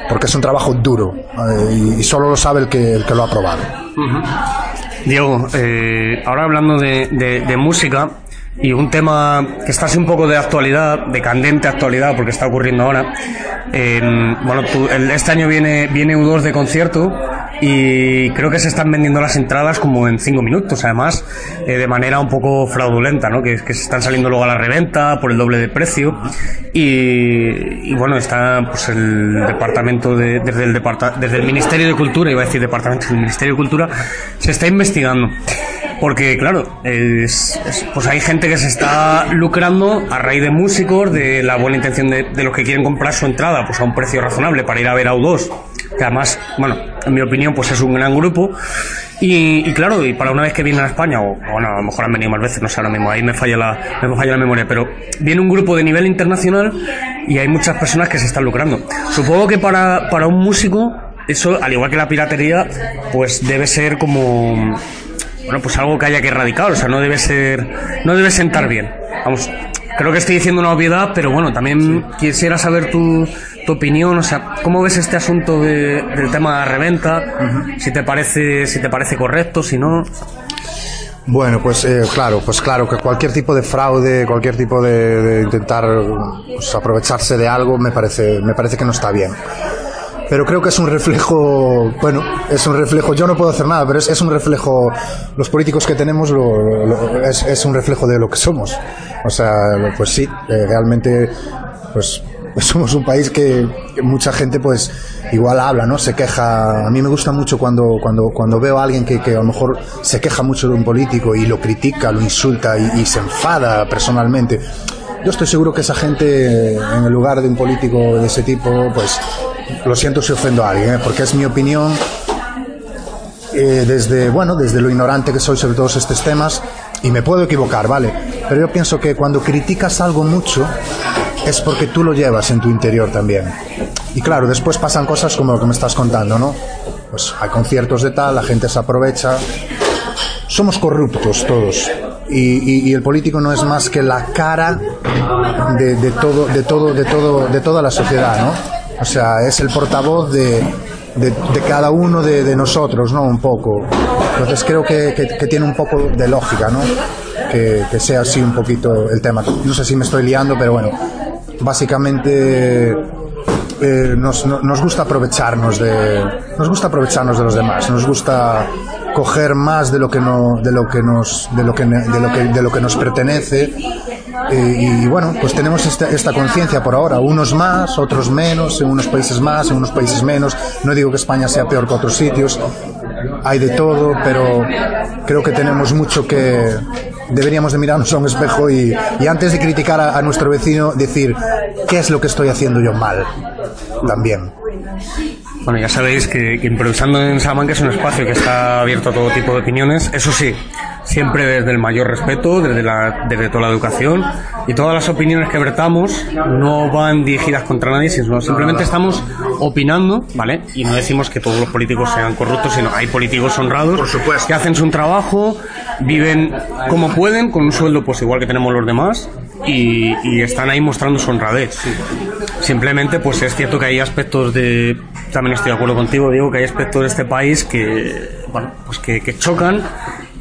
porque es un trabajo duro eh, y, solo lo sabe el que, el que lo ha probado. Diego, eh, ahora hablando de, música y un tema que está así un poco de actualidad, de candente actualidad, porque está ocurriendo ahora. bueno, tú, el, este año viene, viene U2 de concierto y creo que se están vendiendo las entradas como en cinco minutos, además, eh, de manera un poco fraudulenta, ¿no? Que, que, se están saliendo luego a la reventa por el doble de precio. Y, y bueno, está pues el departamento de, desde el departa, desde el Ministerio de Cultura, iba a decir departamento del Ministerio de Cultura, se está investigando. Porque, claro, es, es, pues hay gente que se está lucrando a raíz de músicos, de la buena intención de, los que quieren comprar su entrada pues a un precio razonable para ir a ver a U2 que además, bueno, en mi opinión, pues es un gran grupo. Y, y, claro, y para una vez que vienen a España, o bueno, a lo mejor han venido más veces, no sé ahora mismo, ahí me falla la, me falla la memoria, pero viene un grupo de nivel internacional y hay muchas personas que se están lucrando. Supongo que para, para un músico, eso, al igual que la piratería, pues debe ser como, bueno, pues algo que haya que erradicar, o sea, no debe ser, no debe sentar bien. Vamos, creo que estoy diciendo una obviedad, pero bueno, también quisiera saber tu, tu opinión, o sea, ¿cómo ves este asunto de, del tema de la reventa? Uh -huh. Si te parece, si te parece correcto, si no. Bueno, pues eh, claro, pues claro que cualquier tipo de fraude, cualquier tipo de, de intentar pues, aprovecharse de algo, me parece, me parece que no está bien. Pero creo que es un reflejo, bueno, es un reflejo, yo no puedo hacer nada, pero es, es un reflejo, los políticos que tenemos es, es, un reflejo de lo que somos. O sea, pues sí, eh, realmente, pues somos un país que, que, mucha gente pues igual habla, ¿no? Se queja. A mí me gusta mucho cuando, cuando, cuando veo a alguien que, que a lo mejor se queja mucho de un político y lo critica, lo insulta y, y se enfada personalmente. Yo estoy seguro que esa gente, en el lugar de un político de ese tipo, pues lo siento si ofendo a alguien, ¿eh? porque es mi opinión eh, desde, bueno, desde lo ignorante que soy sobre todos estos temas, y me puedo equivocar, ¿vale? Pero yo pienso que cuando criticas algo mucho, es porque tú lo llevas en tu interior también. Y claro, después pasan cosas como lo que me estás contando, ¿no? Pues hay conciertos de tal, la gente se aprovecha. Somos corruptos todos. Y, el político no es más que la cara de, de, todo, de, todo, de, todo, de toda la sociedad, ¿no? O sea, es el portavoz de, de, cada uno de, nosotros, ¿no? Un poco. Entonces creo que, que, tiene un poco de lógica, ¿no? Que, que sea así un poquito el tema. No sé si me estoy liando, pero bueno, básicamente eh, nos, nos, gusta aprovecharnos de nos gusta aprovecharnos de los demás nos gusta coger más de lo que no de lo que nos de lo que de lo que de lo que nos pertenece eh, y bueno pues tenemos esta, esta conciencia por ahora unos más otros menos en unos países más en unos países menos no digo que España sea peor que otros sitios hay de todo pero creo que tenemos mucho que deberíamos de mirarnos a un espejo y, y antes de criticar a, nuestro vecino decir qué es lo que estoy haciendo yo mal también. Bueno, ya sabéis que, que Improvisando en Salamanca es un espacio que está abierto a todo tipo de opiniones. Eso sí, siempre desde el mayor respeto, desde, la, desde toda la educación y todas las opiniones que vertamos no van dirigidas contra nadie, sino simplemente estamos opinando, ¿vale? Y no decimos que todos los políticos sean corruptos, sino hay políticos honrados Por supuesto. que hacen su trabajo, viven como pueden, con un sueldo pues igual que tenemos los demás y, y están ahí mostrando su honradez. Sí. Simplemente pues es cierto que hay aspectos de... También estoy de acuerdo contigo, digo que hay aspectos de este país que, bueno, pues que, que chocan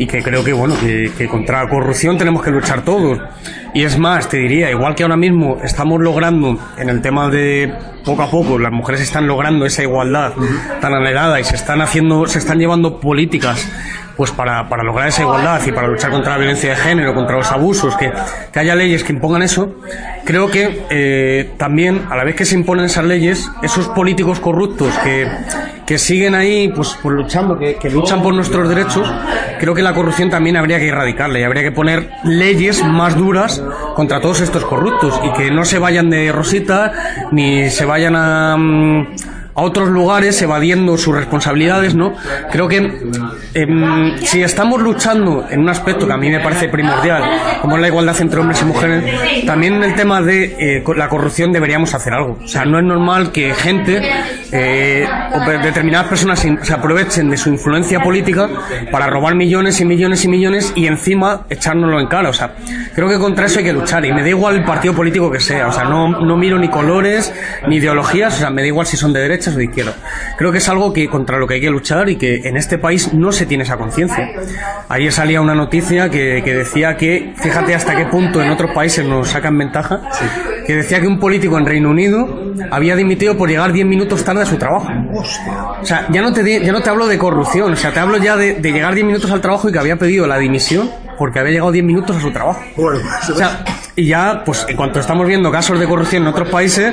y que creo que, bueno, que, que contra la corrupción tenemos que luchar todos. Y es más, te diría, igual que ahora mismo estamos logrando en el tema de poco a poco, las mujeres están logrando esa igualdad tan anhelada y se están haciendo, se están llevando políticas pues para, para lograr esa igualdad y para luchar contra la violencia de género, contra los abusos, que, que haya leyes que impongan eso, creo que eh, también, a la vez que se imponen esas leyes, esos políticos corruptos que, que siguen ahí pues, pues luchando, que, luchan por nuestros derechos, creo que la corrupción también habría que erradicarla y habría que poner leyes más duras contra todos estos corruptos y que no se vayan de rosita ni se vayan a... mm, a otros lugares evadiendo sus responsabilidades, ¿no? Creo que em, si estamos luchando en un aspecto que a mí me parece primordial, como es la igualdad entre hombres y mujeres, también en el tema de eh, la corrupción deberíamos hacer algo. O sea, no es normal que gente eh, determinadas personas se, aprovechen de su influencia política para robar millones y millones y millones y encima echárnoslo en cara. O sea, creo que contra eso hay que luchar y me da igual el partido político que sea. O sea, no, no miro ni colores ni ideologías. O sea, me da igual si son de derechas o de izquierda. Creo que es algo que contra lo que hay que luchar y que en este país no se tiene esa conciencia. Ayer salía una noticia que, que decía que, fíjate hasta qué punto en otros países nos sacan ventaja, que decía que un político en Reino Unido había dimitido por llegar 10 minutos tarde a su trabajo. O sea, ya no te, ya no te hablo de corrupción, o sea, te hablo ya de, de llegar 10 minutos al trabajo y que había pedido la dimisión porque había llegado 10 minutos a su trabajo. Bueno, O sea, y ya, pues en cuanto estamos viendo casos de corrupción en otros países,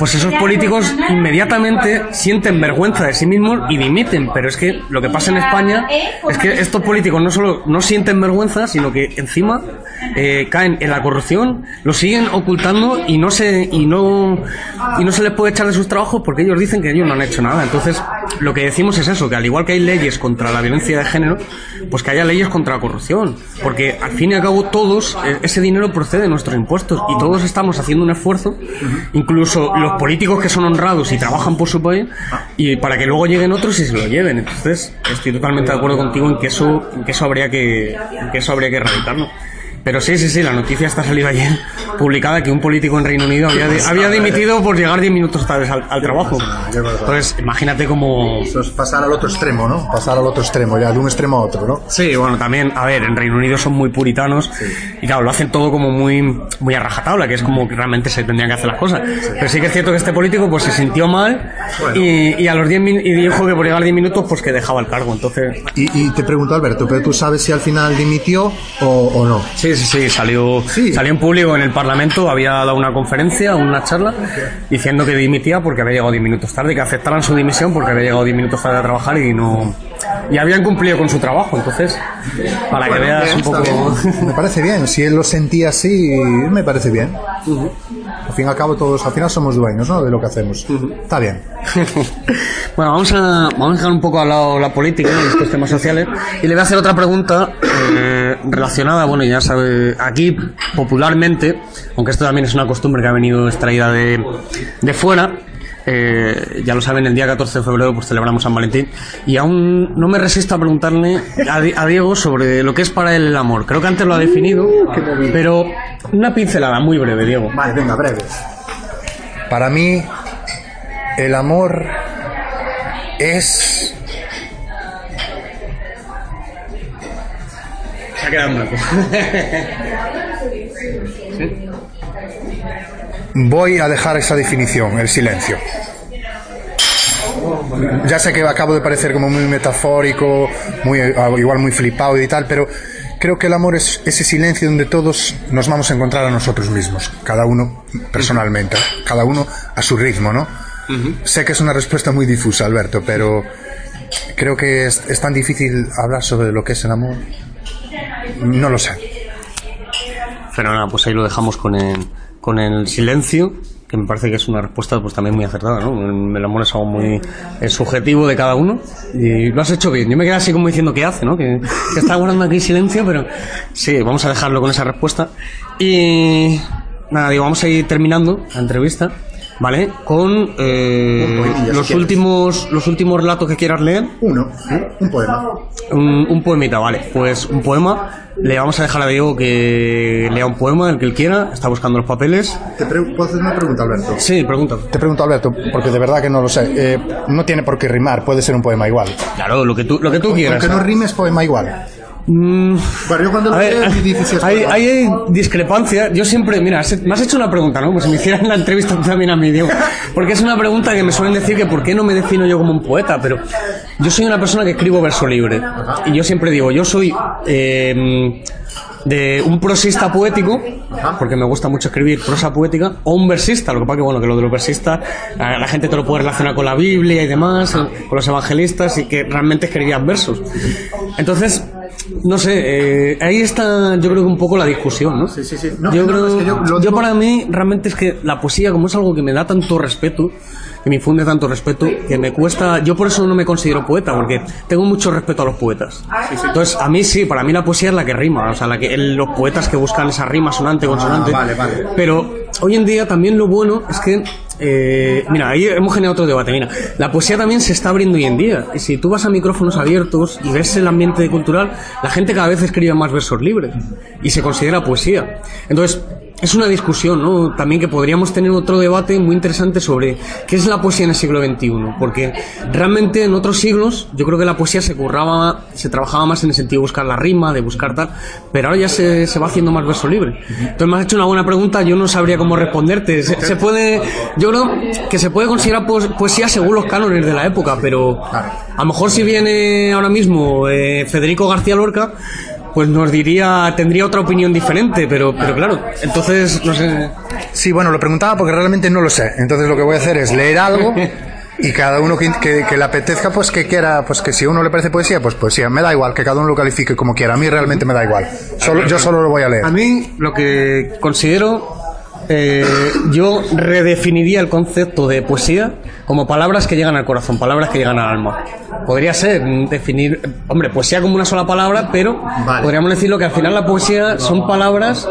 pues esos políticos inmediatamente sienten vergüenza de sí mismos y dimiten. Pero es que lo que pasa en España es que estos políticos no solo no sienten vergüenza, sino que encima eh, caen en la corrupción, lo siguen ocultando y no se y no y no se les puede echar de sus trabajos porque ellos dicen que ellos no han hecho nada. Entonces, lo que decimos es eso, que al igual que hay leyes contra la violencia de género, pues que haya leyes contra la corrupción, porque al fin y al cabo todos eh, ese dinero procede de nuestros impuestos y todos estamos haciendo un esfuerzo, incluso los políticos que son honrados y trabajan por su país y para que luego lleguen otros y se lo lleven. Entonces, estoy totalmente de acuerdo contigo en que eso en que eso habría que en que eso habría que erradicarlo. Pero sí, sí, sí, la noticia está salida ayer publicada que un político en Reino Unido había, había dimitido por llegar 10 minutos tarde al, al trabajo. Entonces, imagínate cómo... Eso es pasar al otro extremo, ¿no? Pasar al otro extremo, ya de un extremo a otro, ¿no? Sí, bueno, también, a ver, en Reino Unido son muy puritanos y claro, lo hacen todo como muy, muy a rajatabla, que es como que realmente se tendrían que hacer las cosas. Pero sí que es cierto que este político pues se sintió mal y, y a los 10 min- y dijo que por llegar 10 minutos pues que dejaba el cargo. Entonces, Y, y te pregunto, Alberto, ¿pero tú sabes si al final dimitió o, o no? Sí, sí, sí, salió, Sí. salió en público en el Parlamento, había dado una conferencia, una charla, diciendo que dimitía porque había llegado 10 minutos tarde, que aceptaran su dimisión porque había llegado 10 minutos tarde a trabajar y no... Y habían cumplido con su trabajo, entonces, para que veas un poco... Me parece bien, si él lo sentía así, me parece bien. Al fin y al cabo, todos al final somos dueños, ¿no? De lo que hacemos. Está bien. bueno, vamos a, vamos a dejar un poco al lado la política y estos temas sociales y le voy a hacer otra pregunta eh, relacionada, bueno, ya sabe, aquí popularmente, aunque esto también es una costumbre que ha venido extraída de, de fuera, eh, ya lo saben, el día 14 de febrero pues celebramos San Valentín y aún no me resisto a preguntarle a, Di- a Diego sobre lo que es para él el amor. Creo que antes lo ha definido, pero una pincelada muy breve, Diego. Vale, venga, breve. Para mí, el amor es... Se ha quedado en blanco. Voy a dejar esa definición, el silencio. Ya sé que acabo de parecer como muy metafórico, muy ah, igual muy flipado y tal, pero creo que el amor es ese silencio donde todos nos vamos a encontrar a nosotros mismos, cada uno personalmente, cada uno a su ritmo, ¿no? Sé que es una respuesta muy difusa, Alberto, pero creo que es, es tan difícil hablar sobre lo que es el amor. No lo sé. Fenomenal, pues ahí lo dejamos con el, con el silencio, que me parece que es una respuesta pues también muy acertada, ¿no? El amor es algo muy es subjetivo de cada uno y lo has hecho bien. Yo me quedé así como diciendo qué hace, ¿no? Que, que está guardando aquí silencio, pero sí, vamos a dejarlo con esa respuesta. Y nada, digo, vamos a ir terminando la entrevista, ¿vale? Con eh, si los últimos los últimos relatos que quieras leer. Uno, un poema. Un, un poemita, vale. Pues un poema. Le vamos a dejar a Diego que lea un poema, el que él quiera. Está buscando los papeles. ¿Te ¿Puedo hacer una pregunta, Alberto? Sí, pregunta. Te pregunto, Alberto, porque de verdad que no lo sé. Eh, no tiene por qué rimar, puede ser un poema igual. Claro, lo que tú, lo que tú quieras. Aunque no rimes, poema igual. Mm, yo cuando ver, hay, hay discrepancia. Yo siempre, mira, me has hecho una pregunta, ¿no? Pues si me hicieran la entrevista también a mí, Diego. Porque es una pregunta que me suelen decir que por qué no me defino yo como un poeta, pero yo soy una persona que escribo verso libre. Y yo siempre digo, yo soy eh, de un prosista poético, porque me gusta mucho escribir prosa poética, o un versista. Lo que pasa que, bueno, que lo de los versistas, la, la gente te lo puede relacionar con la Biblia y demás, eh, con los evangelistas, y que realmente escribían versos. Entonces, no sé, eh, ahí está yo creo que un poco la discusión, ¿no? Sí, sí, sí. No, yo no, creo, es que yo lo yo digo- para mí realmente es que la poesía como es algo que me da tanto respeto, que me infunde tanto respeto, que me cuesta, yo por eso no me considero poeta, porque tengo mucho respeto a los poetas. Entonces, a mí sí, para mí la poesía es la que rima, o sea, la que, el- los poetas que buscan esa rima sonante, consonante. Ah, vale, vale. Pero hoy en día también lo bueno es que, eh, mira, ahí hemos generado otro debate. Mira, la poesía también se está abriendo hoy en día. Y si tú vas a micrófonos abiertos y ves el ambiente cultural, la gente cada vez escribe más versos libres y se considera poesía. Entonces, es una discusión, ¿no? También que podríamos tener otro debate muy interesante sobre qué es la poesía en el siglo XXI. Porque realmente en otros siglos yo creo que la poesía se curraba, se trabajaba más en el sentido de buscar la rima, de buscar tal, pero ahora ya se, se va haciendo más verso libre. Entonces me has hecho una buena pregunta, yo no sabría cómo responderte. Se, se puede, yo creo que se puede considerar poes- poesía según los cánones de la época, pero a lo mejor si viene ahora mismo eh, Federico García Lorca, pues nos diría, tendría otra opinión diferente, pero, pero claro, entonces, no sé. Sí, bueno, lo preguntaba porque realmente no lo sé. Entonces lo que voy a hacer es leer algo y cada uno que, que- que le apetezca, pues que quiera, pues que si a uno le parece poesía, pues poesía. Me da igual, que cada uno lo califique como quiera. A mí realmente me da igual. Solo, yo solo lo voy a leer. A mí lo que considero, eh, yo redefiniría el concepto de poesía como palabras que llegan al corazón, palabras que llegan al alma. Podría ser mm, definir, hombre, poesía como una sola palabra, pero Vale. podríamos decirlo que al final la poesía son palabras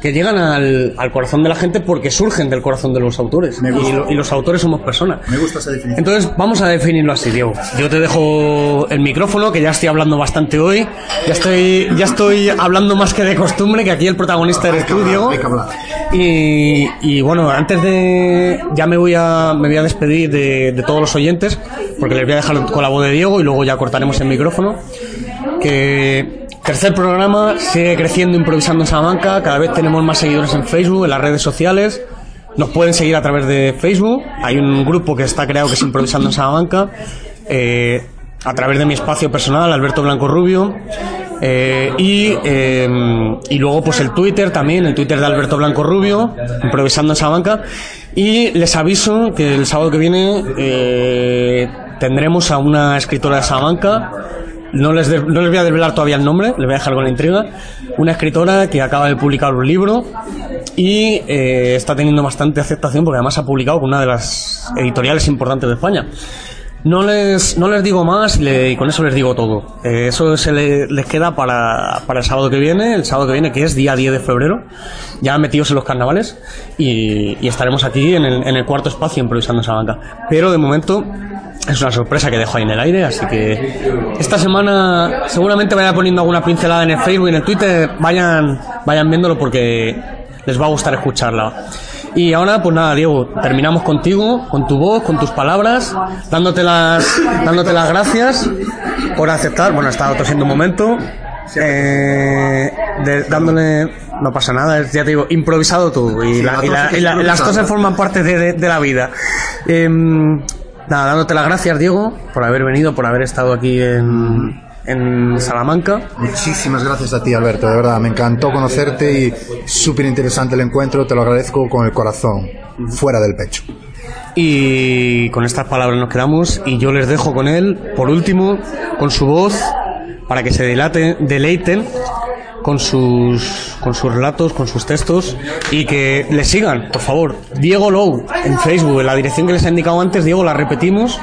que llegan al, al corazón de la gente porque surgen del corazón de los autores. Me gusta. Y, lo- y los autores somos personas. Me gusta esa definición. Entonces vamos a definirlo así, Diego. Yo te dejo el micrófono, que ya estoy hablando bastante hoy. Ya estoy, ya estoy hablando más que de costumbre, que aquí el protagonista eres tú, Diego. hay que hablar. Y, y bueno, antes de. Ya me voy a, me voy a despedir de, de todos los oyentes, porque les voy a dejar con la voz de Diego y luego ya cortaremos el micrófono. Que. Tercer programa, sigue creciendo improvisando en Salamanca, cada vez tenemos más seguidores en Facebook, en las redes sociales, nos pueden seguir a través de Facebook. Hay un grupo que está creado que es Improvisando en Salamanca. eh, a través de mi espacio personal, Alberto Blanco Rubio. eh, y, eh, y luego pues el Twitter también, el Twitter de Alberto Blanco Rubio, Improvisando en Salamanca. Y les aviso que el sábado que viene tendremos a una escritora de Salamanca. No les, de- no les voy a desvelar todavía el nombre, les voy a dejar con la intriga. Una escritora que acaba de publicar un libro y eh, está teniendo bastante aceptación porque además ha publicado con una de las editoriales importantes de España. No les, no les digo más y, con eso les digo todo. Eh, eso se le- les queda para, para el sábado que viene, el sábado que viene que es día 10 de febrero, ya metidos en los carnavales y, estaremos aquí en el, en el cuarto espacio improvisando en Salamanca. Pero de momento es una sorpresa que dejo ahí en el aire, así que esta semana seguramente vaya poniendo alguna pincelada en el Facebook y en el Twitter, vayan, vayan viéndolo porque les va a gustar escucharla. Y ahora, pues nada, Diego, terminamos contigo, con tu voz, con tus palabras, dándote las, dándote las gracias por aceptar. Bueno, he estado tosiendo un momento. eh, de- dándole, no pasa nada, ya te digo, improvisado tú. Y, Sí, la- la y la- las cosas forman parte de, de- de la vida. Em, nada, dándote las gracias, Diego, por haber venido, por haber estado aquí en, en Salamanca. Muchísimas gracias a ti, Alberto, de verdad. Me encantó conocerte y súper interesante el encuentro. Te lo agradezco con el corazón, fuera del pecho. Y con estas palabras nos quedamos y yo les dejo con él, por último, con su voz, para que se delate, deleiten con sus, con sus relatos, con sus textos y que le sigan, por favor. Diego Low en Facebook, en la dirección que les he indicado antes, Diego, la repetimos.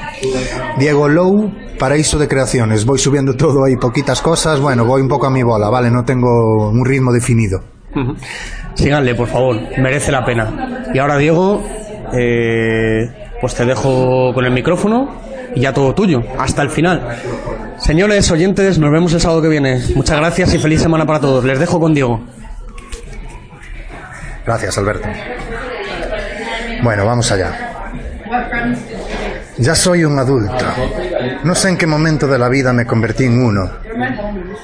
Diego Low, Paraíso de Creaciones. Voy subiendo todo ahí, poquitas cosas. Bueno, voy un poco a mi bola, ¿vale? No tengo un ritmo definido. Síganle, por favor, merece la pena. Y ahora, Diego, eh, pues te dejo con el micrófono y ya todo tuyo, hasta el final. Señores oyentes, nos vemos el sábado que viene. Muchas gracias y feliz semana para todos. Les dejo con Diego. Gracias, Alberto. Bueno, vamos allá. Ya soy un adulto. No sé en qué momento de la vida me convertí en uno.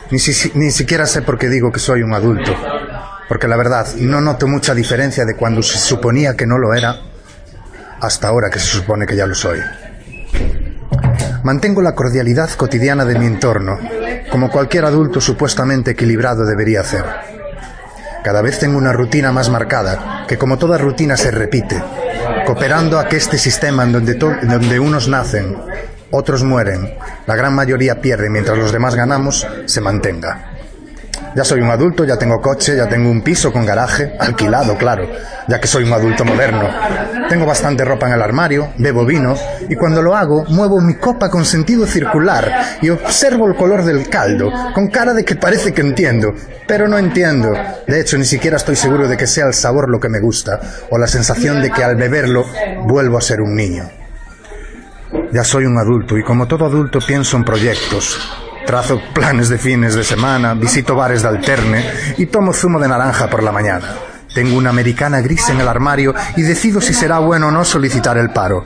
Ni, si- ni siquiera sé por qué digo que soy un adulto. Porque la verdad, no noto mucha diferencia de cuando se suponía que no lo era hasta ahora que se supone que ya lo soy. Mantengo la cordialidad cotidiana de mi entorno, como cualquier adulto supuestamente equilibrado debería hacer. Cada vez tengo una rutina más marcada, que como toda rutina se repite, cooperando a que este sistema en donde, donde unos nacen, otros mueren, la gran mayoría pierde mientras los demás ganamos, se mantenga. Ya soy un adulto, ya tengo coche, ya tengo un piso con garaje, alquilado, claro, ya que soy un adulto moderno. Tengo bastante ropa en el armario, bebo vino y cuando lo hago muevo mi copa con sentido circular y observo el color del caldo, con cara de que parece que entiendo, pero no entiendo. De hecho, ni siquiera estoy seguro de que sea el sabor lo que me gusta o la sensación de que al beberlo vuelvo a ser un niño. Ya soy un adulto y como todo adulto pienso en proyectos. Trazo planes de fines de semana, visito bares de alterne y tomo zumo de naranja por la mañana. Tengo una americana gris en el armario y decido si será bueno o no solicitar el paro.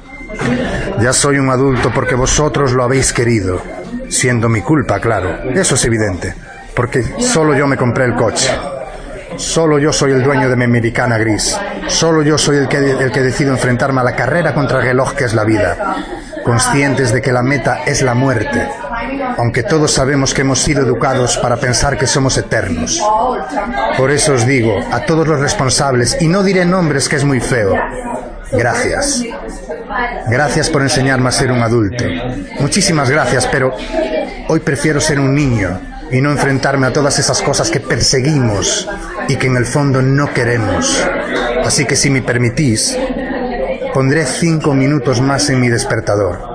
Ya soy un adulto porque vosotros lo habéis querido. Siendo mi culpa, claro. Eso es evidente. Porque solo yo me compré el coche. Solo yo soy el dueño de mi americana gris. Solo yo soy el que, el que decido enfrentarme a la carrera contra el reloj que es la vida. Conscientes de que la meta es la muerte. Aunque todos sabemos que hemos sido educados para pensar que somos eternos. Por eso os digo, a todos los responsables, y no diré nombres que es muy feo, gracias. Gracias por enseñarme a ser un adulto. Muchísimas gracias, pero hoy prefiero ser un niño y no enfrentarme a todas esas cosas que perseguimos y que en el fondo no queremos. Así que si me permitís, pondré cinco minutos más en mi despertador